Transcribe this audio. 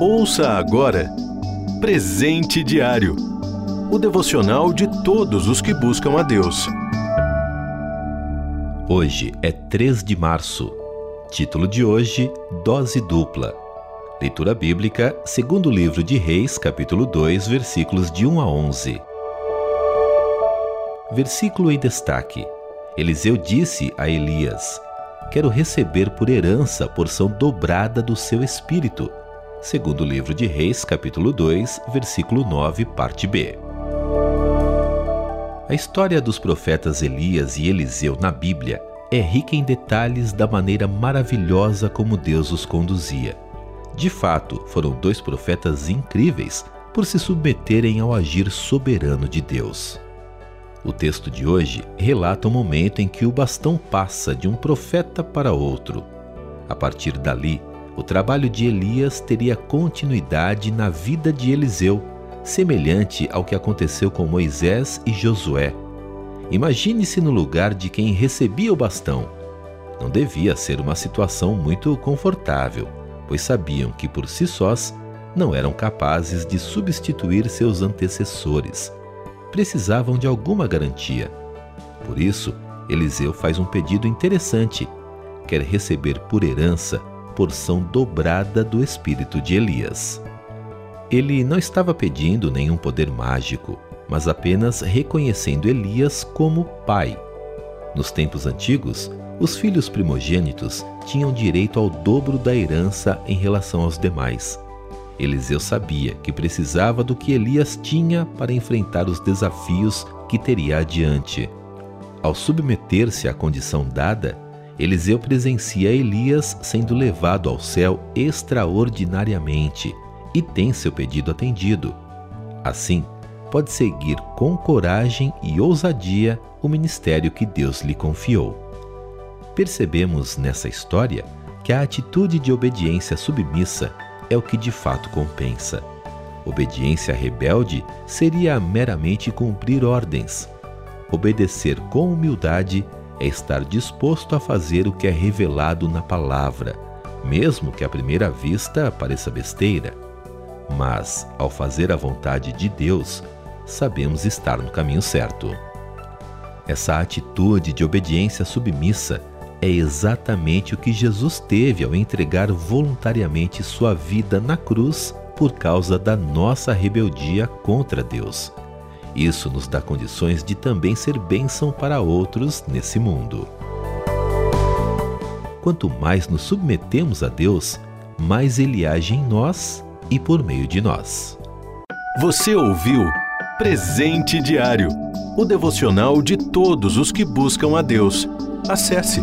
Ouça agora Presente Diário o devocional de todos os que buscam a Deus. Hoje é 3 de março. Título de hoje: Dose dupla. Leitura bíblica, segundo livro de Reis, capítulo 2, versículos de 1 a 11. Versículo em destaque. Eliseu disse a Elias: Quero receber por herança a porção dobrada do seu espírito. Segundo o livro de Reis, capítulo 2, versículo 9, parte B. A história dos profetas Elias e Eliseu na Bíblia é rica em detalhes da maneira maravilhosa como Deus os conduzia. De fato, foram dois profetas incríveis por se submeterem ao agir soberano de Deus. O texto de hoje relata o momento em que o bastão passa de um profeta para outro. A partir dali, o trabalho de Elias teria continuidade na vida de Eliseu, semelhante ao que aconteceu com Moisés e Josué. Imagine-se no lugar de quem recebia o bastão. Não devia ser uma situação muito confortável, pois sabiam que por si sós não eram capazes de substituir seus antecessores. Precisavam de alguma garantia. Por isso, Eliseu faz um pedido interessante. Quer receber por herança porção dobrada do espírito de Elias. Ele não estava pedindo nenhum poder mágico, mas apenas reconhecendo Elias como pai. Nos tempos antigos, os filhos primogênitos tinham direito ao dobro da herança em relação aos demais. Eliseu sabia que precisava do que Elias tinha para enfrentar os desafios que teria adiante. Ao submeter-se à condição dada, Eliseu presencia Elias sendo levado ao céu extraordinariamente e tem seu pedido atendido. Assim, pode seguir com coragem e ousadia o ministério que Deus lhe confiou. Percebemos nessa história que a atitude de obediência submissa é o que de fato compensa. Obediência rebelde seria meramente cumprir ordens. Obedecer com humildade é estar disposto a fazer o que é revelado na palavra, mesmo que à primeira vista pareça besteira mas ao fazer a vontade de Deus, sabemos estar no caminho certo. Essa atitude de obediência submissa é exatamente o que Jesus teve ao entregar voluntariamente sua vida na cruz por causa da nossa rebeldia contra Deus. Isso nos dá condições de também ser bênção para outros nesse mundo. Quanto mais nos submetemos a Deus, mais Ele age em nós e por meio de nós. Você ouviu Presente Diário o devocional de todos os que buscam a Deus. Acesse